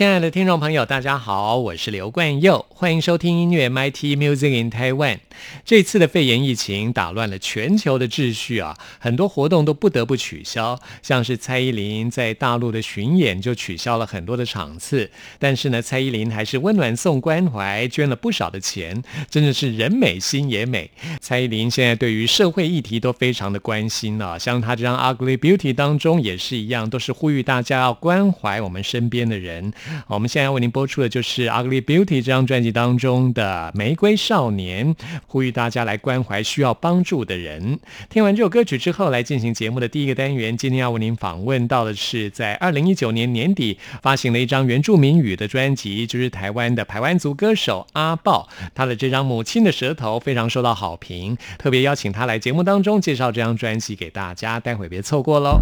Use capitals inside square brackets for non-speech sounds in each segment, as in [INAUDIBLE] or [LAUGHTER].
亲爱的听众朋友，大家好，我是刘冠佑，欢迎收听音乐 MIT Music in Taiwan。这次的肺炎疫情打乱了全球的秩序啊，很多活动都不得不取消，像是蔡依林在大陆的巡演就取消了很多的场次。但是呢，蔡依林还是温暖送关怀，捐了不少的钱，真的是人美心也美。蔡依林现在对于社会议题都非常的关心啊，像她这张《Ugly Beauty》当中也是一样，都是呼吁大家要关怀我们身边的人。我们现在为您播出的就是《Ugly Beauty》这张专辑当中的《玫瑰少年》，呼吁大家来关怀需要帮助的人。听完这首歌曲之后，来进行节目的第一个单元。今天要为您访问到的是，在二零一九年年底发行了一张原住民语的专辑，就是台湾的排湾族歌手阿豹。他的这张《母亲的舌头》非常受到好评，特别邀请他来节目当中介绍这张专辑给大家，待会别错过喽。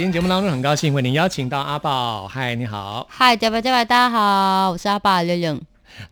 今天节目当中，很高兴为您邀请到阿宝。嗨，你好。嗨，大家大家好，我是阿宝六六。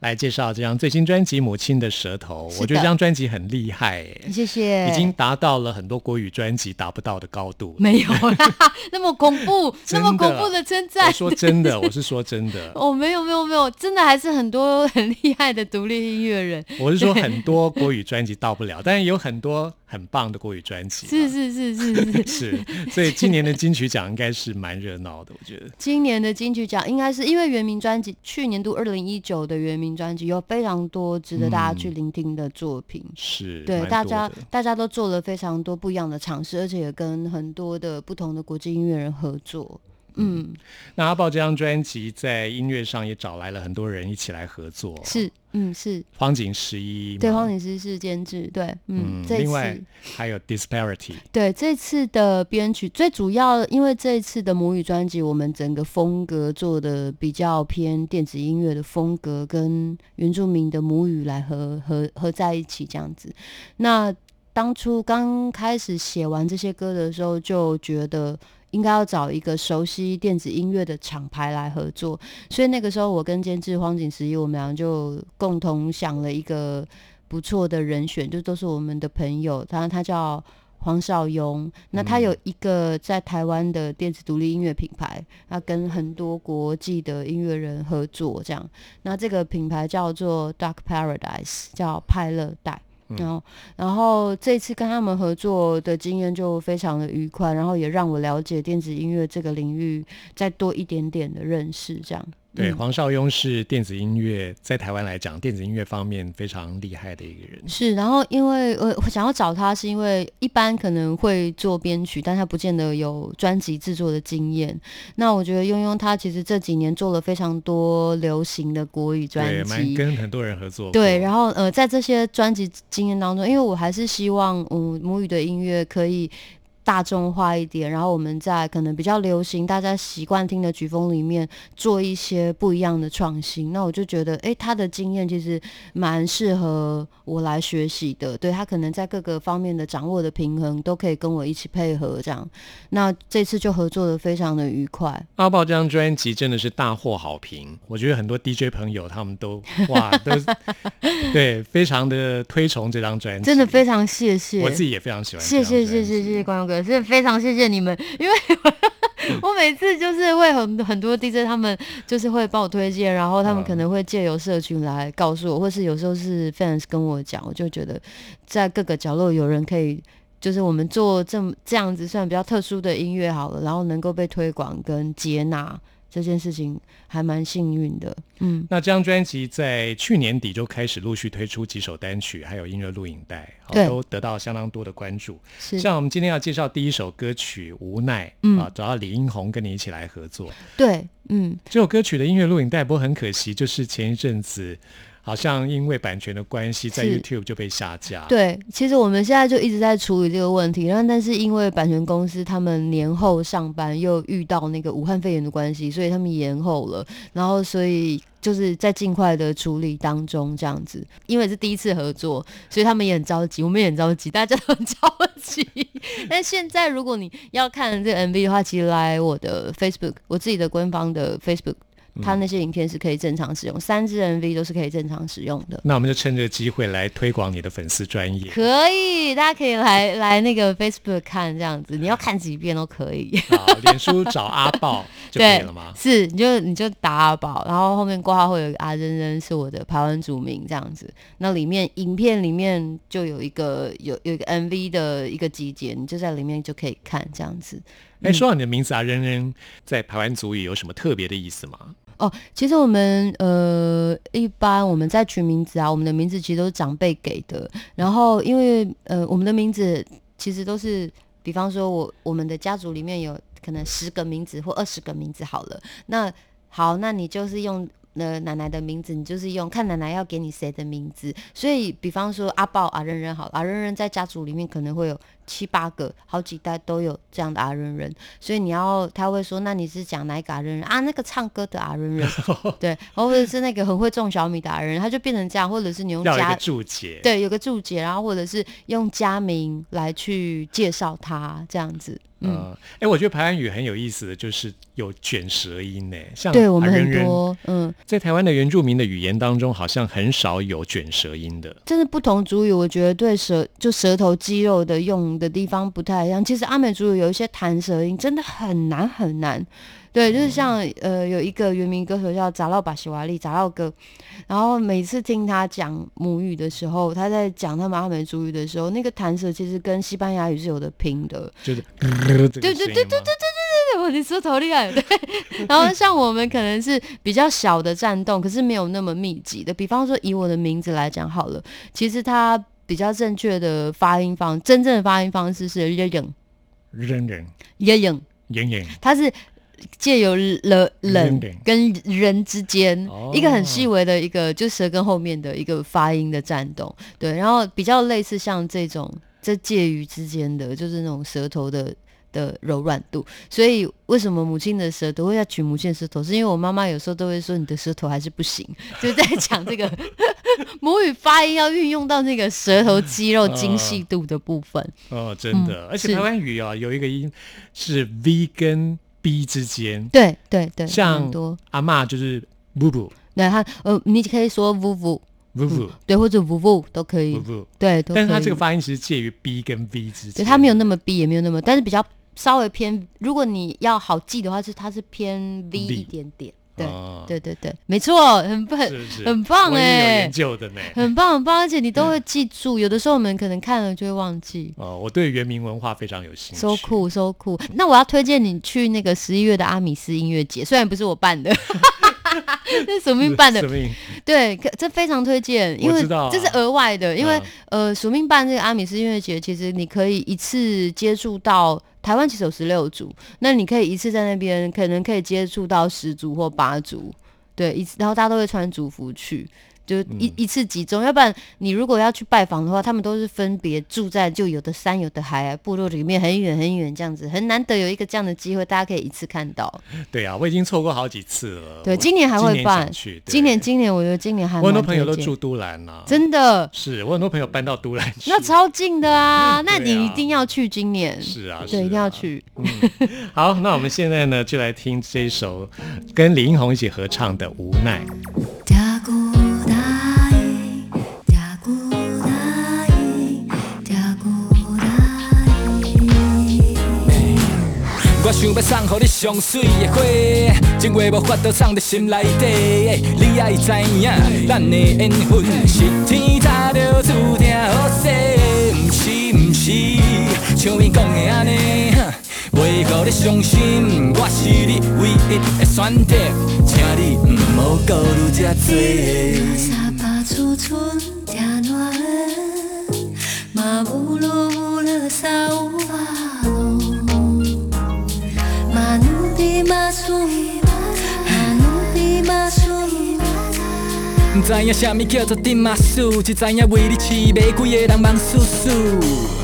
来介绍这张最新专辑《母亲的舌头》，我觉得这张专辑很厉害，谢谢，已经达到了很多国语专辑达不到的高度。没有啦，[LAUGHS] 那么恐怖，[LAUGHS] 那么恐怖的称赞。我说真的，[LAUGHS] 我是说真的。哦，没有没有没有，真的还是很多很厉害的独立音乐人。我是说很多国语专辑到不了，但是有很多。很棒的国语专辑，是是是是是 [LAUGHS] 是，所以今年的金曲奖应该是蛮热闹的，我觉得。今年的金曲奖应该是因为原名专辑，去年度二零一九的原名专辑有非常多值得大家去聆听的作品，是对大家大家都做了非常多不一样的尝试，而且也跟很多的不同的国际音乐人合作。嗯，那阿豹这张专辑在音乐上也找来了很多人一起来合作，是，嗯，是荒井十一，对，荒井十一是监制，对，嗯，另外还有 Disparity，对，这次的编曲最主要，因为这次的母语专辑，我们整个风格做的比较偏电子音乐的风格，跟原住民的母语来合合合在一起这样子。那当初刚开始写完这些歌的时候，就觉得。应该要找一个熟悉电子音乐的厂牌来合作，所以那个时候我跟监制荒井十一，我们俩就共同想了一个不错的人选，就都是我们的朋友。他他叫黄少庸，那他有一个在台湾的电子独立音乐品牌，他跟很多国际的音乐人合作，这样。那这个品牌叫做 Dark Paradise，叫派乐带。然后，然后这次跟他们合作的经验就非常的愉快，然后也让我了解电子音乐这个领域再多一点点的认识，这样。对，黄少庸是电子音乐在台湾来讲，电子音乐方面非常厉害的一个人。是，然后因为我想要找他，是因为一般可能会做编曲，但他不见得有专辑制作的经验。那我觉得庸庸他其实这几年做了非常多流行的国语专辑，跟很多人合作。对，然后呃在这些专辑经验当中，因为我还是希望嗯母语的音乐可以。大众化一点，然后我们在可能比较流行、大家习惯听的曲风里面做一些不一样的创新。那我就觉得，哎，他的经验其实蛮适合我来学习的。对他可能在各个方面的掌握的平衡，都可以跟我一起配合这样。那这次就合作的非常的愉快。阿豹这张专辑真的是大获好评，我觉得很多 DJ 朋友他们都哇都对非常的推崇这张专辑，[LAUGHS] 真的非常谢谢，我自己也非常喜欢。谢谢谢谢谢谢观众哥。是非常谢谢你们，因为 [LAUGHS] 我每次就是会很很多 DJ 他们就是会帮我推荐，然后他们可能会借由社群来告诉我，或是有时候是 fans 跟我讲，我就觉得在各个角落有人可以，就是我们做这么这样子算比较特殊的音乐好了，然后能够被推广跟接纳。这件事情还蛮幸运的，嗯。那这张专辑在去年底就开始陆续推出几首单曲，还有音乐录影带，都得到相当多的关注。是，像我们今天要介绍第一首歌曲《无奈》，啊，找到李英红跟你一起来合作。对，嗯，这首歌曲的音乐录影带，不过很可惜，就是前一阵子。好像因为版权的关系，在 YouTube 就被下架。对，其实我们现在就一直在处理这个问题，然后但是因为版权公司他们年后上班又遇到那个武汉肺炎的关系，所以他们延后了。然后所以就是在尽快的处理当中这样子。因为是第一次合作，所以他们也很着急，我们也很着急，大家都很着急。但现在如果你要看这个 MV 的话，其实来我的 Facebook，我自己的官方的 Facebook。它那些影片是可以正常使用，三支 MV 都是可以正常使用的。那我们就趁这个机会来推广你的粉丝专业。可以，大家可以来来那个 Facebook 看这样子，你要看几遍都可以。好，脸书找阿宝就可以了吗？[LAUGHS] 是，你就你就打阿宝，然后后面挂号会有一个阿珍珍是我的台湾主名这样子。那里面影片里面就有一个有有一个 MV 的一个集结，你就在里面就可以看这样子。哎，说到你的名字啊，扔扔在台湾族语有什么特别的意思吗？哦，其实我们呃，一般我们在取名字啊，我们的名字其实都是长辈给的。然后因为呃，我们的名字其实都是，比方说我我们的家族里面有可能十个名字或二十个名字好了。那好，那你就是用。那奶奶的名字，你就是用看奶奶要给你谁的名字，所以比方说阿豹阿仁仁好，阿仁仁在家族里面可能会有七八个，好几代都有这样的阿仁人，所以你要他会说，那你是讲哪个阿仁人啊？那个唱歌的阿仁人，[LAUGHS] 对，或者是那个很会种小米的阿仁仁，他就变成这样，或者是你用加注解，对，有个注解，然后或者是用家名来去介绍他这样子。嗯，哎，我觉得排湾语很有意思的就是有卷舌音呢，像对我们很多，嗯，在台湾的原住民的语言当中，好像很少有卷舌音的。真的不同族语，我觉得对舌就舌头肌肉的用的地方不太一样。其实阿美族语有一些弹舌音真的很难很难。对，就是像呃有一个原名歌手叫扎洛巴西瓦利扎洛哥，然后每次听他讲母语的时候，他在讲他们阿美族语的时候，那个弹舌其实跟西班牙语是有的拼的。就是对对对对对对对对，我你说头厉害，[LAUGHS] 对。然后像我们可能是比较小的战斗，可是没有那么密集的。比方说以我的名字来讲好了，其实它比较正确的发音方，真正的发音方式是 y 影，扔扔耶影，影影它是。借由了人人跟人之间哦一个很细微的一个，就舌根后面的一个发音的颤动，对，然后比较类似像这种这介于之间的，就是那种舌头的的柔软度。所以为什么母亲的舌头会要取母亲的舌头，是因为我妈妈有时候都会说你的舌头还是不行，就在讲这个 [LAUGHS] 母语发音要运用到那个舌头肌肉精细度的部分。哦，真的，嗯而且台湾语啊有一个音是 V 跟 B 之间，对对对，像很多。阿嬷就是布布对他呃，你可以说 vu vu。布布对，或者 vu vu 都可以布，布，对。但是它这个发音其实介于 B 跟 V 之间，对，它没有那么 B，也没有那么，但是比较稍微偏。如果你要好记的话，是它是偏 V 一点点。对，哦对对对，没错，很棒，很棒哎研，究的呢。很棒很棒，而且你都会记住。有的时候我们可能看了就会忘记。哦，我对原民文化非常有兴趣。so cool so cool，那我要推荐你去那个十一月的阿米斯音乐节，虽然不是我办的，[LAUGHS] 是署名办的对，可这非常推荐，因为这是额外的，因为、嗯呃，署名办这个阿米斯音乐节，其实你可以一次接触到台湾其实有十六组，那你可以一次在那边可能可以接触到十组或八组，对，一次，然后大家都会穿族服去。就一、嗯一次集中，要不然你如果要去拜访的话，他们都是分别住在就有的山有的海啊，部落里面很远很远这样子，很难得有一个这样的机会，大家可以一次看到。对啊，我已经错过好几次了。对，今年还会办，去。今年今年我觉得今年还我很多朋友都住都兰呐，真的，是我很多朋友搬到都兰去。那超近的啊，[LAUGHS] 那你一定要去今年。是啊，对，一定要啊。去。好，那我们现在呢，就来听这一首跟李英红一起合唱的《无奈》。我想要送予你上水的花，情话无法度藏在心内底。你爱知影，咱的缘分是天早就注定好势，毋是毋是，像伊讲的安尼。袂互你伤心，我是你唯一的选择，请你毋好顾虑遮多。嘛乌噜乌噜沙乌瓦毋知影啥物叫做顶马斯，只知影为你饲马规个人忙叔叔。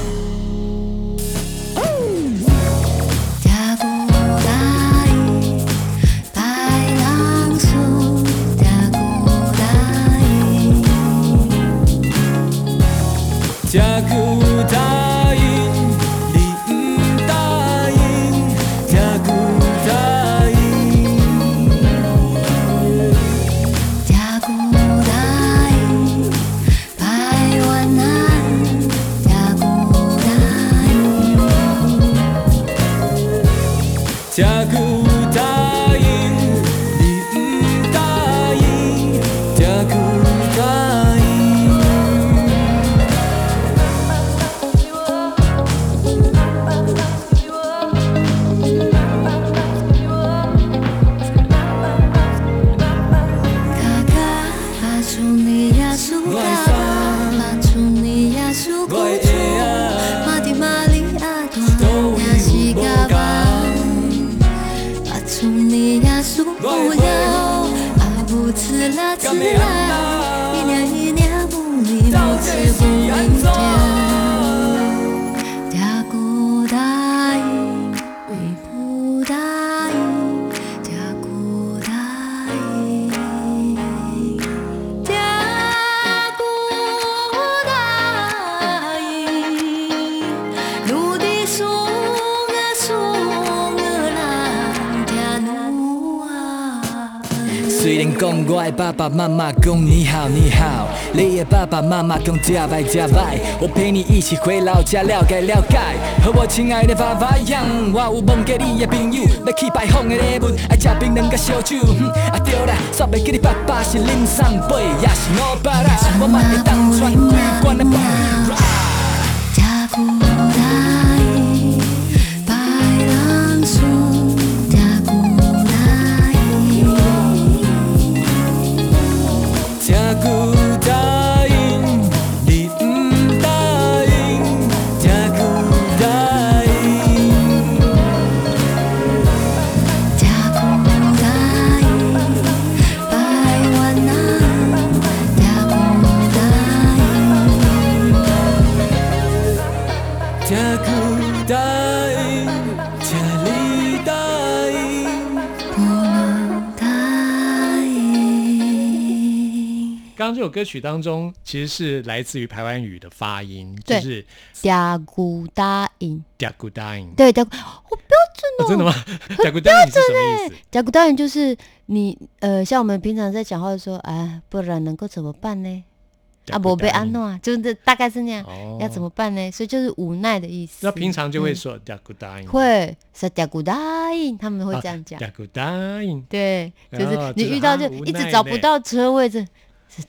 妈妈讲你好你好，你的爸爸妈妈讲加拜加拜，我陪你一起回老家了解了解。和我亲爱的爸爸一样，我有问过你的朋友，要去拜访的礼物，爱吃槟榔甲烧酒。哼啊对啦，煞袂记你爸爸是恁送杯，也是我爸啦，我嘛会当传开关的歌曲当中，其实是来自于台湾语的发音，就对是嗲古答应，“嗲古答应”。对嗲，我标准哦，真的吗？[LAUGHS] 嗲古答应是什么意思？嗲骨答应就是你呃，像我们平常在讲话的时候，哎，不然能够怎么办呢？啊，不我被安诺啊，就是大概是那样，哦要怎么办呢？所以就是无奈的意思。那平常就会嗯说“嗲古答应”，会是嗲骨答应，他们会这样讲。嗲古答应。对，就是你遇到就一直找不到车位，这是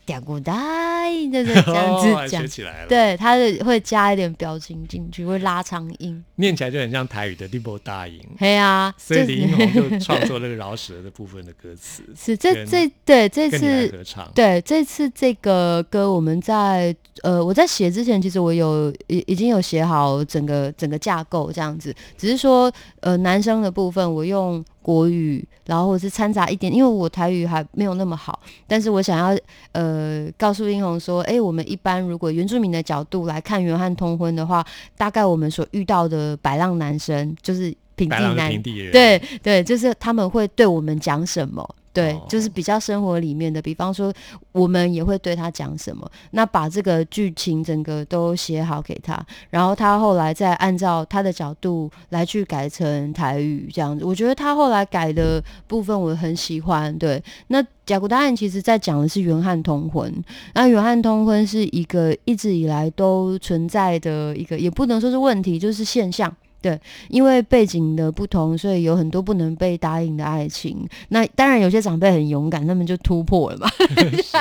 嗲骨答应，对不对？这样哦子讲学。起来了。，对，他是会加一点表情进去，会拉长音。念起来就很像台语的“立波答应嘿啊，”，所以就是李英宏就创作那个饶舌的部分的歌词，[LAUGHS] 是这跟这对这次合唱。对，这次这个歌我们在呃，我在写之前，其实我有已已经有写好整个整个架构这样子，只是说呃男生的部分我用国语，然后或者是掺杂一点，因为我台语还没有那么好，但是我想要呃告诉英红说，诶，我们一般如果原住民的角度来看原汉通婚的话，大概我们所遇到的白浪男生就是平地男平地人，对对，就是他们会对我们讲什么。对，哦就是比较生活里面的，比方说我们也会对他讲什么，那把这个剧情整个都写好给他，然后他后来再按照他的角度来去改成台语这样子。我觉得他后来改的部分我很喜欢。对，那甲骨答案其实在讲的是原汉通婚，那原汉通婚是一个一直以来都存在的一个，也不能说是问题，就是现象。对，因为背景的不同，所以有很多不能被答应的爱情。那当然，有些长辈很勇敢，他们就突破了嘛。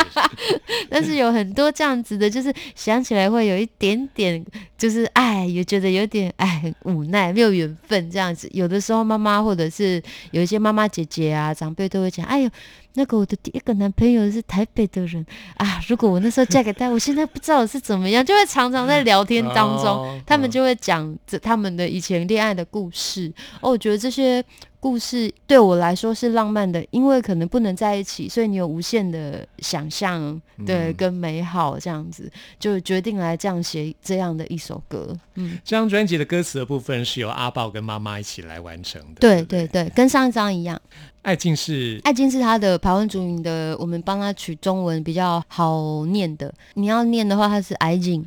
[LAUGHS] 但是有很多这样子的，就是想起来会有一点点，就是哎，也觉得有点哎，很无奈，没有缘分这样子。有的时候妈妈或者是有一些妈妈姐姐啊，长辈都会讲，哎呦。那个我的第一个男朋友是台北的人啊，如果我那时候嫁给他，我现在不知道我是怎么样，就会常常在聊天当中，他们就会讲这他们的以前恋爱的故事。哦，我觉得这些故事对我来说是浪漫的，因为可能不能在一起，所以你有无限的想象，对，嗯跟美好这样子，就决定来这样写这样的一首歌。嗯，这张专辑的歌词的部分是由阿豹跟妈妈一起来完成的。对对对对，跟上一张一样。爱静是爱静是他的排湾族名的，我们帮他取中文比较好念的。你要念的话，它是爱金，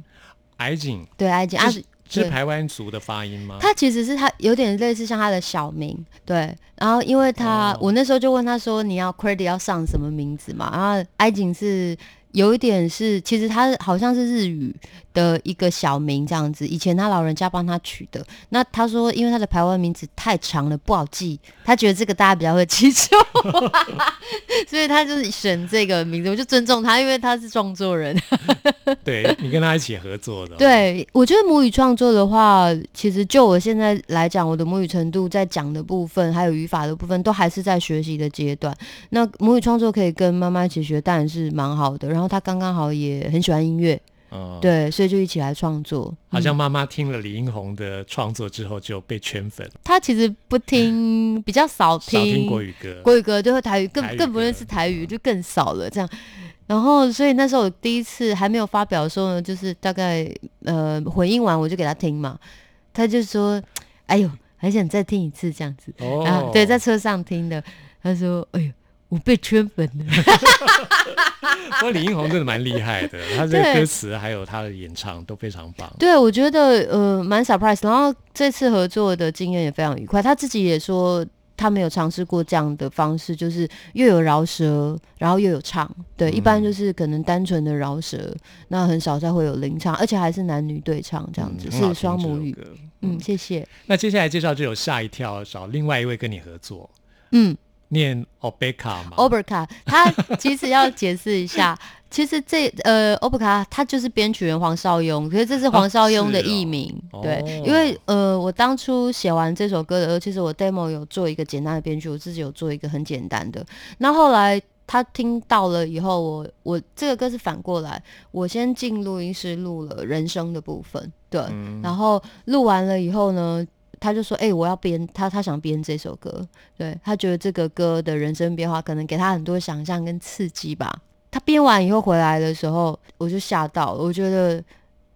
爱静，对，爱金啊是，台湾族的发音吗？他其实是他有点类似像他的小名，对。然后因为他，哦我那时候就问他说，你要 credit 要上什么名字嘛？然后埃景是有一点是，其实他好像是日语的一个小名这样子，以前他老人家帮他取的。那他说，因为他的台湾名字太长了，不好记，他觉得这个大家比较会记住，[LAUGHS] 所以他就是选这个名字。我就尊重他，因为他是创作人。对你跟他一起合作的、[LAUGHS] 对，我觉得母语创作的话，其实就我现在来讲，我的母语程度在讲的部分，还有语法的部分，都还是在学习的阶段。那母语创作可以跟妈妈一起学，当然是蛮好的。然后他刚刚好也很喜欢音乐，嗯，，对，所以就一起来创作。好像嗯妈妈听了李英宏的创作之后就被圈粉，他其实不听，比较少少听听国语歌，国语歌，就会台语，更更不认歌识台语，就更少了这样。然后，所以那时候我第一次还没有发表的时候呢，就是大概呃回应完我就给他听嘛，他就说：“哎呦，还想再听一次这样子。哦，啊，对，在车上听的。他说：“哎呦，我被圈粉了。[LAUGHS] 不过李英宏真的蛮厉害的，[LAUGHS] 他这个歌词还有他的演唱都非常棒”。对，我觉得呃蛮 surprise。然后这次合作的经验也非常愉快。他自己也说，他没有尝试过这样的方式，就是又有饶舌，然后又有唱。对，一般就是可能单纯的饶舌，那很少再会有领唱，而且还是男女对唱这样子，嗯是双母语。嗯，谢谢。那接下来介绍就有《吓一跳》，找另外一位跟你合作，嗯念 Obeka 嘛 o b e r k a 他其实要解释一下，[LAUGHS] 其实这呃 o b e r k a 他就是编曲人黄少雍，可是这是黄少雍的艺名。哦对，因为呃我当初写完这首歌的时候，其实我 demo 有做一个简单的编曲，我自己有做一个很简单的。那后来他听到了以后，我我这个歌是反过来，我先进录音室录了人声的部分，对，嗯然后录完了以后呢。他就说：“哎、我要编他，他想编这首歌，对他觉得这个歌的人生变化可能给他很多想象跟刺激吧。他编完以后回来的时候，我就吓到了，我觉得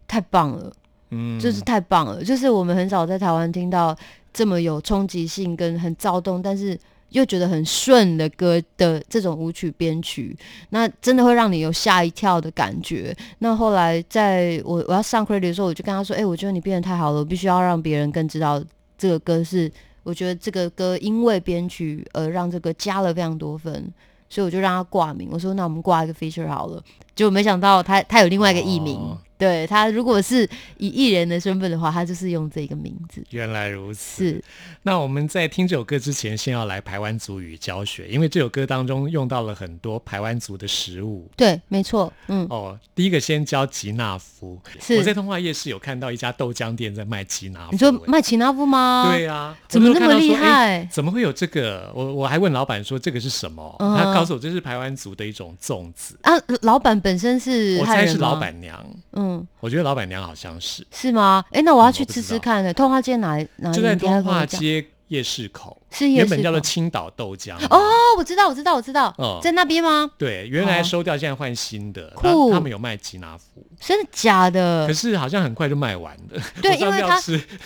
太棒了，嗯就是太棒了，就是我们很少在台湾听到这么有冲击性跟很躁动，但是又觉得很顺的歌的这种舞曲编曲，那真的会让你有吓一跳的感觉。那后来在我我要上 credit 的时候，我就跟他说：“哎、我觉得你编的太好了，我必须要让别人更知道这个歌是，我觉得这个歌因为编曲而让这个加了非常多分。”所以我就让他挂名，我说那我们挂一个 feature 好了，结果没想到他他有另外一个艺名，对他如果是以艺人的身份的话，他就是用这个名字。原来如此。是，那我们在听这首歌之前，先要来排湾族语教学，因为这首歌当中用到了很多排湾族的食物。对，没错，嗯，哦，第一个先教吉纳夫。是我在通化夜市有看到一家豆浆店在卖吉纳夫。你说欸麦奇纳夫吗？对啊，怎么那么厉害怎么会有这个？我我还问老板说这个是什么，嗯他告诉我这是台湾族的一种粽子。啊，老板本身是我猜是老，板娘，嗯，我觉得老板娘好像是是吗？哎，那我要嗯去吃吃看呢。通化街哪哪？就在通化。街夜市口，是夜市原本叫做青岛豆浆。哦，我知道，我知道，我知道，哦在那边吗？对，原来哦收掉，现在换新的。酷他他们有卖吉拿夫，真的假的可？是好像很快就卖完了。对 [LAUGHS] 因为他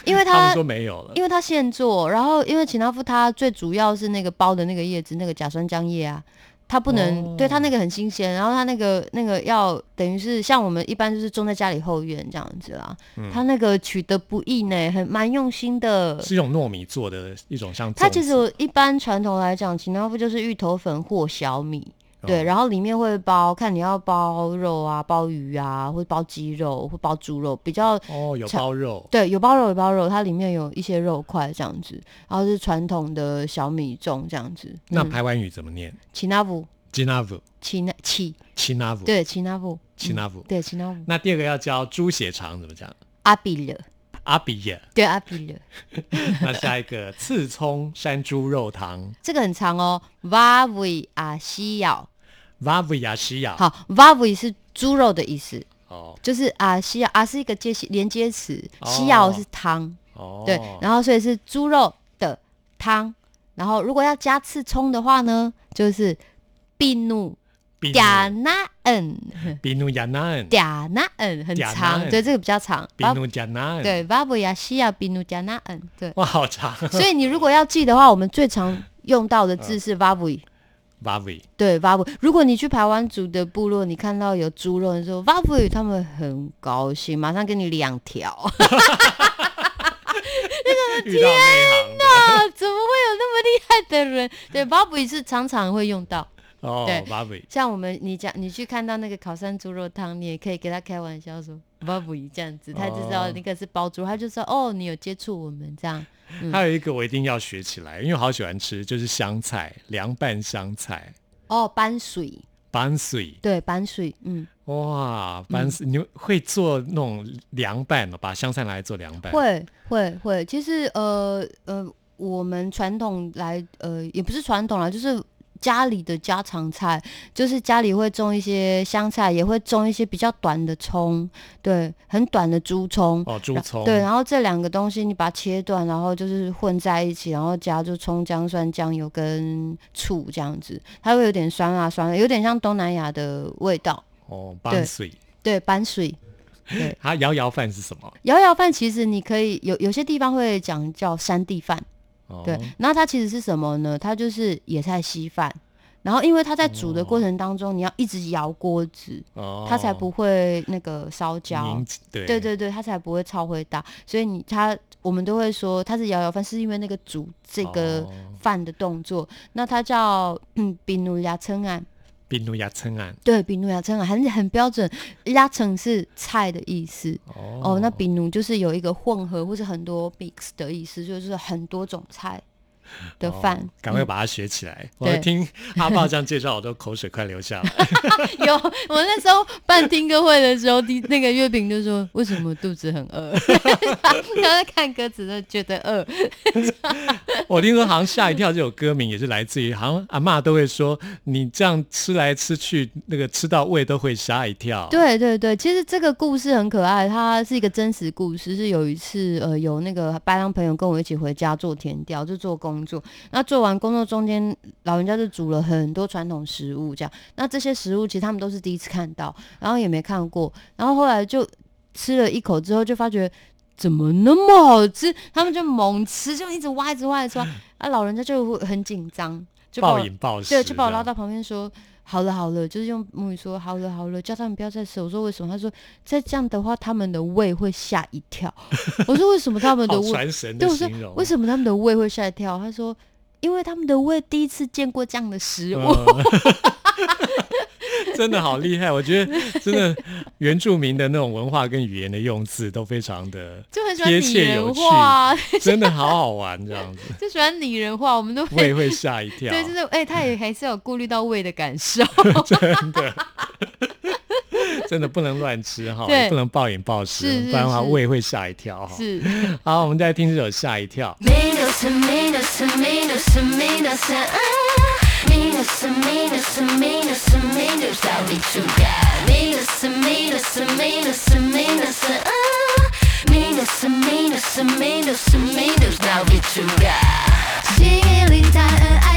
因为他他们说没有了。因为他现做，然后因为吉拿夫它最主要是那个包的那个叶子，那个甲酸浆叶啊，它不能、哦对它那个很新鲜，然后它那个那个要等于是像我们一般就是种在家里后院这样子啦，嗯它那个取得不易呢，很蛮用心的。是用糯米做的一种像。它其实一般传统来讲，秦团不就是芋头粉或小米。对，哦然后里面会包，看你要包肉啊、包鱼啊，或包鸡肉或包猪肉，比较哦有包肉，对，有包肉有包肉，它里面有一些肉块这样子，然后是传统的小米粽这样子。嗯那台湾语怎么念奇纳布，吉纳夫，奇纳奇，奇纳夫，对，奇纳布，奇纳夫。对，奇纳布，那第二个要教猪血肠怎么讲？阿比勒，阿比耶。对，阿比了，[LAUGHS] 那下一个刺葱山猪肉汤，这个很长哦。瓦维阿西咬，瓦维亚西亚。好，瓦维是猪肉的意思，哦就是啊西咬，阿是一个接连接词，哦西咬是汤，哦，对，然后所以是猪肉的汤，然后如果要加刺葱的话呢，就是比努比嗲那恩。比努亚南，嗲那恩很长，对，这个比较长。比努加南。对，巴布亚西亚比努加那恩，对。哇，好长。所以你如果要记的话，我们最常用到的字是 v i 瓦维，对 v a v i 如果你去排湾族的部落，你看到有猪肉，你说 v i 他们很高兴，马上给你两条。[LAUGHS] 遇到内行的啊，怎么会有那么厉害的人？[LAUGHS] 对 a v i 是常常会用到。哦对，瓦维。像我们你讲你去看到那个烤山猪肉汤，你也可以给他开玩笑说 a v i 这样子，他就知道哦那个是包猪，他就说哦，你有接触我们这样。[LAUGHS] 还有一个我一定要学起来，因为我好喜欢吃，就是香菜凉拌香菜，哦，搬水，拌水。对，搬水，嗯，哇，拌水，你会做那种凉拌哦，把香菜拿来做凉拌。会会会。其实呃呃，我们传统来呃，也不是传统啦，就是家里的家常菜，就是家里会种一些香菜，也会种一些比较短的葱，对，很短的猪葱。哦，猪葱。对，然后这两个东西你把它切断，然后就是混在一起，然后加入葱姜蒜、酱油跟醋这样子，它会有点酸辣酸辣，有点像东南亚的味道。哦，拌水。对，搬水。对，它摇摇饭是什么？摇摇饭其实你可以有有些地方会讲叫山地饭，哦对，那它其实是什么呢？它就是野菜稀饭，然后因为它在煮的过程当中，你要一直摇锅子，哦，它才不会那个烧焦凝。对。对对对，它才不会超会大，所以你它我们都会说它是摇摇饭，是因为那个煮这个哦。饭的动作，那它叫嗯 [CLEARS THROAT] 比努亚称案，冰怒牙称啊对比努亚称啊很很标准，亚称是菜的意思。哦。哦，那比努就是有一个混合或是很多 mix 的意思，就是很多种菜 [LAUGHS] 的饭。哦赶快嗯把它学起来。我听 [LAUGHS] 阿豹这样介绍，我都口水快流下来。[LAUGHS] 有，我那时候办听歌会的时候，第那个月饼就说为什么肚子很饿，他在看歌词都觉得饿。我听说好像吓一跳这首歌名也是来自于，好像阿妈都会说，你这样吃来吃去，那个吃到胃都会吓一跳。对对对，其实这个故事很可爱，它是一个真实故事。是有一次，呃，有那个白狼朋友跟我一起回家做田调，就做工作。那做完工作中间，老人家就煮了很多传统食物，这样。那这些食物其实他们都是第一次看到，然后也没看过。然后后来就吃了一口之后，就发觉怎么那么好吃，他们就猛吃，就一直挖，一直挖，一直挖。[LAUGHS] 啊，老人家就会很紧张，就把我暴饮暴食，对，就把我拉到旁边说：“好了好了，就是用母语说好了好了，叫他们不要再吃。”我说：“为什么？”他说：“再这样的话，他们的胃会吓一跳。[LAUGHS] ”我说：“为什么他们的胃？”对，我说的形容。：“为什么他们的胃会吓一跳？”他说：“因为他们的胃第一次见过这样的食物。嗯 [LAUGHS] 真的好厉害！我觉得真的原住民的那种文化跟语言的用字都非常的就很喜欢贴切有趣化，[LAUGHS] 真的好好玩，这样子就喜欢拟人化，我们都胃会吓一跳。[LAUGHS] 对，就是哎、他也还是有顾虑到胃的感受。真的，真的不能乱吃哈，不能暴饮暴食是，是不然的话胃会吓一跳哈。是，好，我们再听这首《吓一跳》。meters and meters and meters and Minus, that we two got. Meters and meters and meters and meters and and and and meters that we two got. 지금 일단은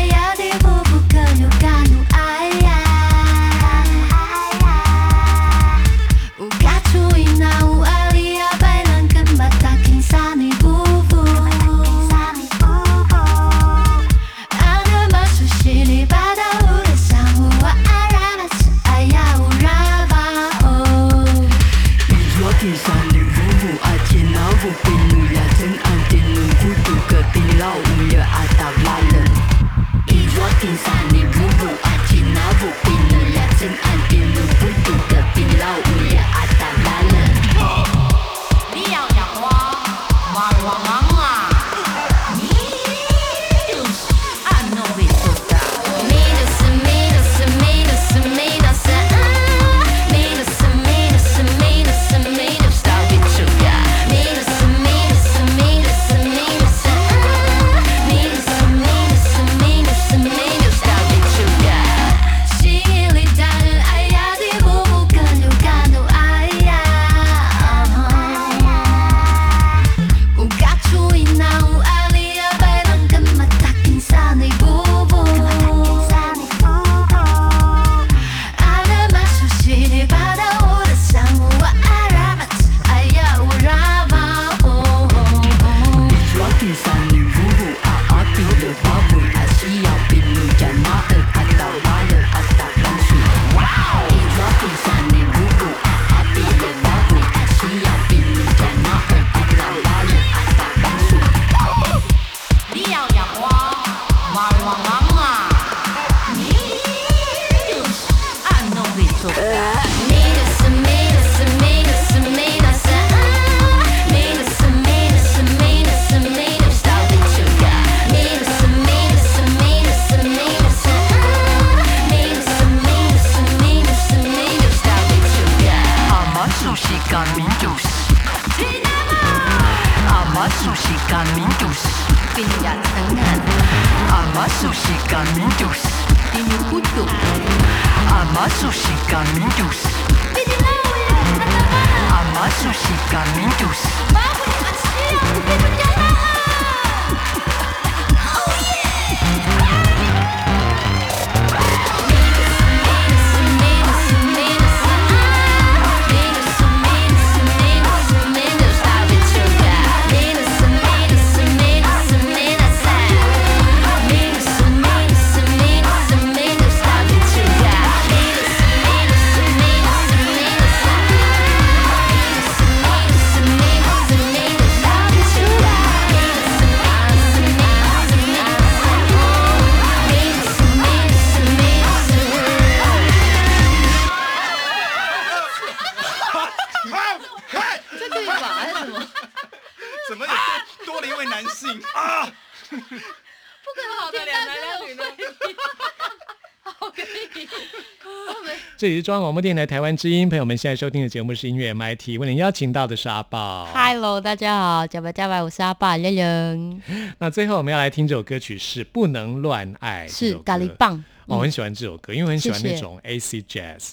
这里是中央广播电台台湾之音，朋友们现在收听的节目是音乐 MIT，为您邀请到的是阿豹。Hello，大家好，加白加白，我是阿爸亮亮，那最后我们要来听这首歌曲是《不能乱爱》，是咖喱。棒。哦，我很喜欢这首歌，因为我很喜欢那种 AC Jazz，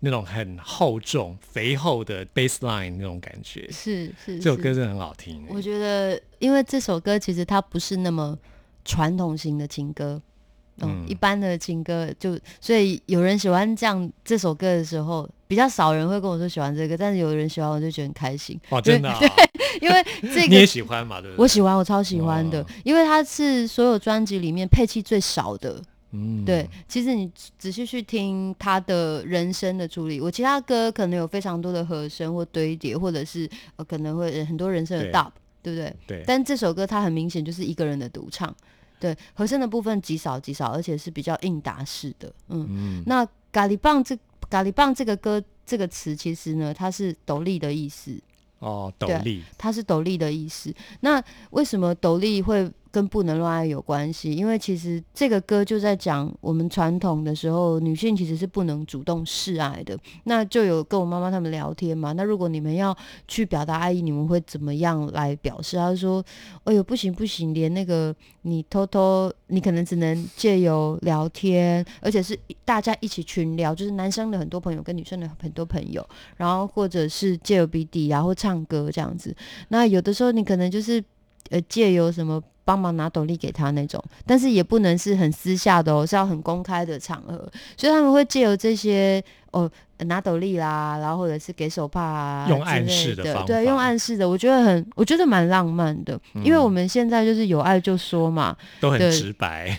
那种很厚重、肥厚的 bass line 那种感觉。是是，是这首歌真的很好听。我觉得，因为这首歌其实它不是那么传统型的情歌，嗯，嗯一般的情歌就，所以有人喜欢这样这首歌的时候，比较少人会跟我说喜欢这个，但是有人喜欢，我就觉得很开心，哦，真的、啊，[LAUGHS] 因为这个你也个喜欢嘛？对不对？我喜欢，我超喜欢的哦，因为它是所有专辑里面配器最少的。嗯对，其实你仔细去听他的人声的处理，我其他歌可能有非常多的和声或堆叠，或者是呃可能会很多人声的对 dub，对不对？对，但这首歌它很明显就是一个人的独唱，对，和声的部分极少极少，而且是比较应答式的。嗯，嗯，那咖喱棒这咖喱棒这个歌这个词，其实呢，它是斗笠的意思，哦，斗笠，它是斗笠的意思。那为什么斗笠会跟不能乱爱有关系？因为其实这个歌就在讲我们传统的时候，女性其实是不能主动示爱的。那就有跟我妈妈他们聊天嘛。那如果你们要去表达爱意，你们会怎么样来表示？她说：“哎呦，不行不行，连那个你偷偷，你可能只能借由聊天，而且是大家一起群聊，就是男生的很多朋友跟女生的很多朋友，然后或者是借由笔底然后唱歌这样子。那有的时候你可能就是呃借由什么帮忙拿斗笠给他那种，但是也不能是很私下的哦，是要很公开的场合，所以他们会借由这些哦拿斗笠啦，然后或者是给手帕啊用之类暗示的的，对，用暗示的，我觉得很我觉得蛮浪漫的，因为嗯我们现在就是有爱就说嘛，都很对直白，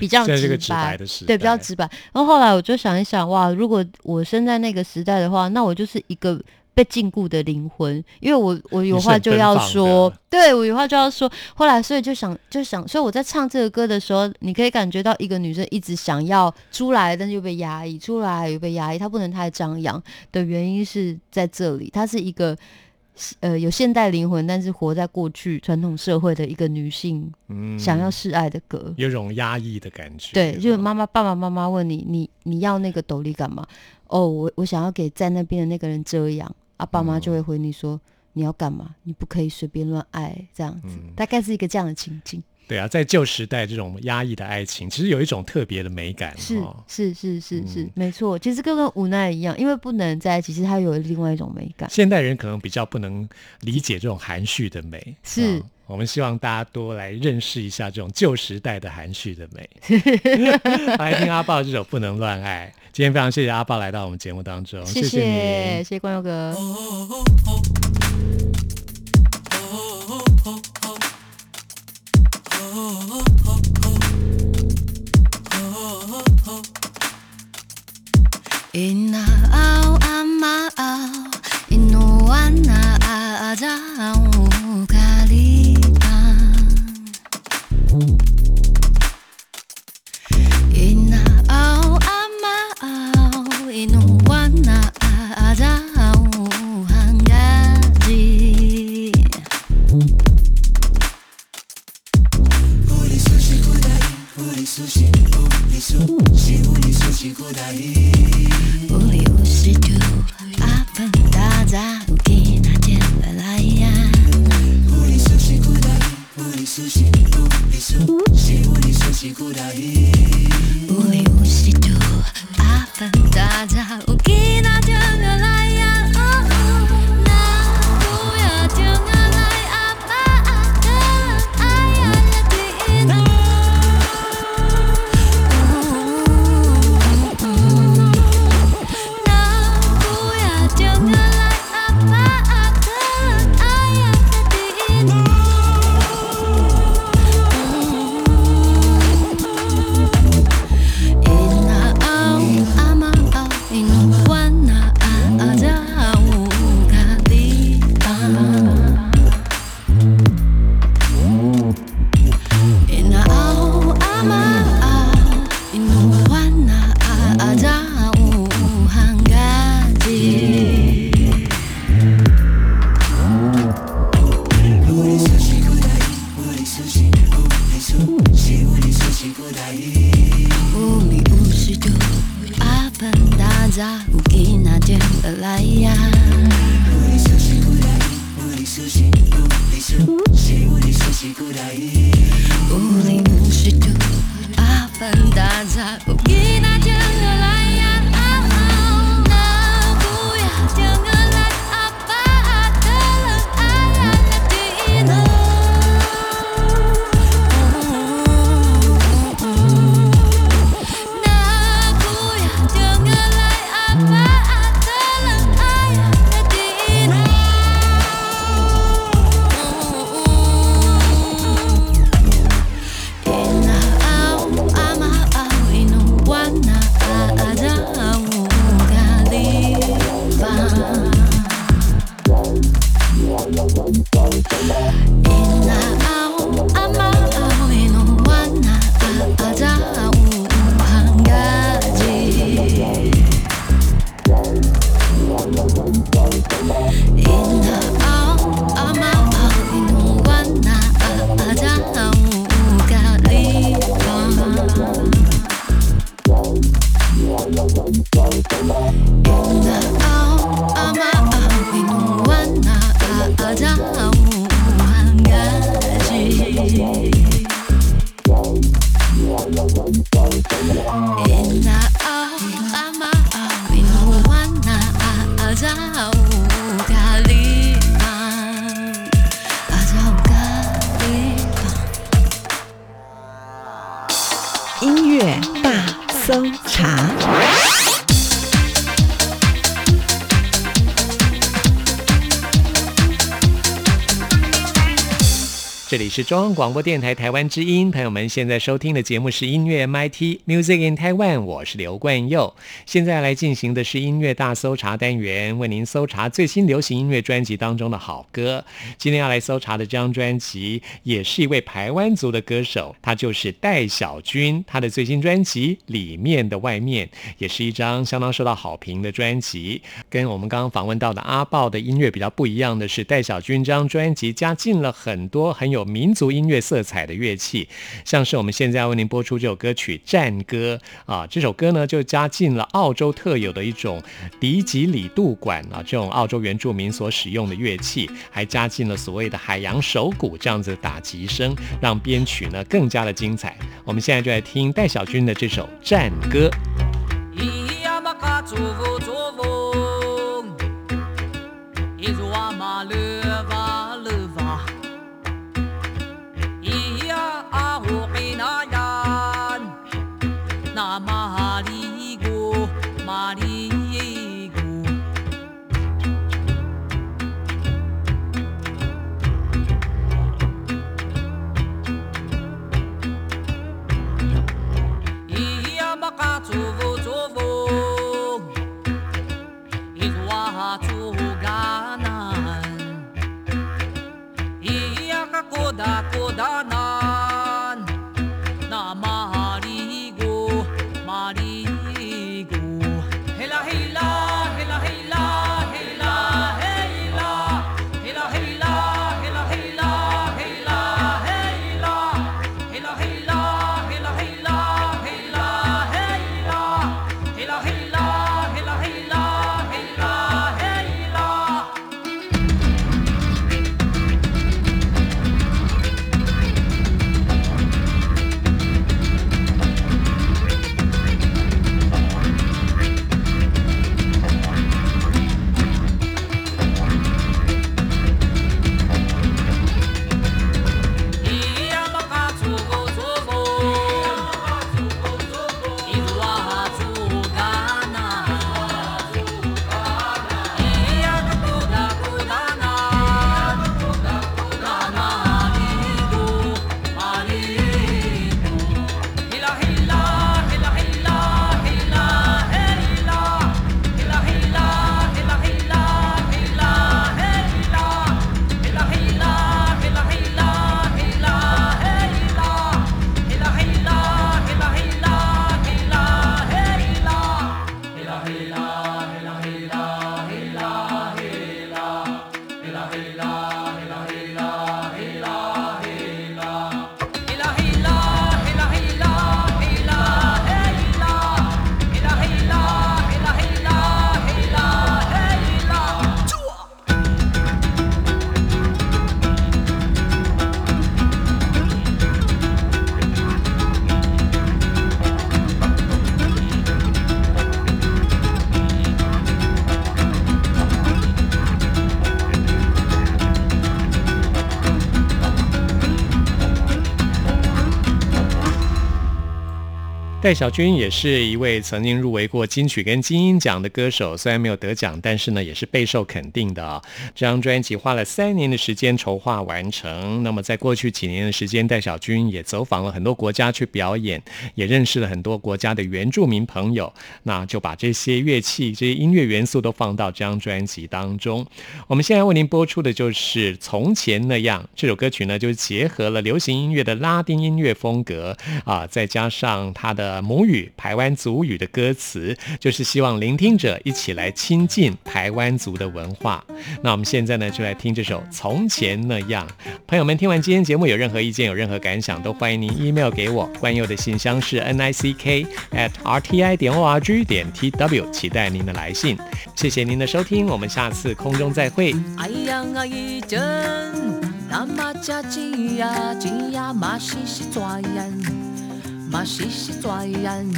比较直白。[LAUGHS] 的时代，对，比较直白。然后后来我就想一想，哇，如果我生在那个时代的话，那我就是一个被禁锢的灵魂，因为我我有话就要说，对我有话就要说。后来所以就想就想，所以我在唱这个歌的时候，你可以感觉到一个女生一直想要出来，但是又被压抑，出来又被压抑，她不能太张扬的原因是在这里，她是一个。呃，有现代灵魂，但是活在过去传统社会的一个女性，嗯想要示爱的歌。有种压抑的感觉，对，就是妈妈、爸爸妈妈问你，你你要那个斗笠干嘛？哦，我我想要给在那边的那个人遮阳。啊，爸妈就会回你说、你要干嘛？你不可以随便乱爱，这样子，嗯大概是一个这样的情境。对啊，在旧时代这种压抑的爱情，其实有一种特别的美感，是哦是是是是，嗯没错。其实跟跟无奈一样，因为不能在一起，其实它有另外一种美感。现代人可能比较不能理解这种含蓄的美，是哦我们希望大家多来认识一下这种旧时代的含蓄的美。[LAUGHS] [LAUGHS] 来听阿豹这首《不能乱爱》。今天非常谢谢阿爸来到我们节目当中，谢谢，谢谢光佑哥。是中央广播电台台湾之音，朋友们现在收听的节目是音乐 MIT Music in Taiwan，我是刘冠佑。现在来进行的是音乐大搜查单元，为您搜查最新流行音乐专辑当中的好歌。今天要来搜查的这张专辑，也是一位台湾族的歌手，他就是戴小军。他的最新专辑《里面的外面》也是一张相当受到好评的专辑。跟我们刚刚访问到的阿豹的音乐比较不一样的是，戴小军这张专辑加进了很多很有名民族音乐色彩的乐器，像是我们现在为您播出这首歌曲《战歌》啊，这首歌呢就加进了澳洲特有的一种迪吉里杜管啊，这种澳洲原住民所使用的乐器，还加进了所谓的海洋手鼓这样子的打击声，让编曲呢更加的精彩。我们现在就来听戴小军的这首《战歌》。போதான 戴小军也是一位曾经入围过金曲跟金鹰奖的歌手，虽然没有得奖，但是呢也是备受肯定的啊。这张专辑花了三年的时间筹划完成。那么在过去几年的时间，戴小军也走访了很多国家去表演，也认识了很多国家的原住民朋友。那就把这些乐器、这些音乐元素都放到这张专辑当中。我们现在为您播出的就是《从前那样》这首歌曲呢，就是结合了流行音乐的拉丁音乐风格啊，再加上它的。母语台湾族语的歌词，就是希望聆听者一起来亲近台湾族的文化。那我们现在呢，就来听这首《从前那样》。朋友们，听完今天节目有任何意见、有任何感想，都欢迎您 email 给我。关佑的信箱是 n i c k at r t i 点 o r g 点 t w，期待您的来信。谢谢您的收听，我们下次空中再会。masisitwayan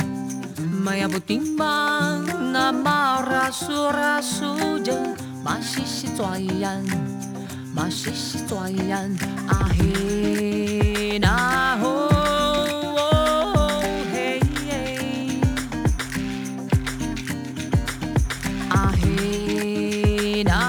Mayabuting bang na maraso-raso dyan Masisitwayan, Ahina, oh, ahon Ahina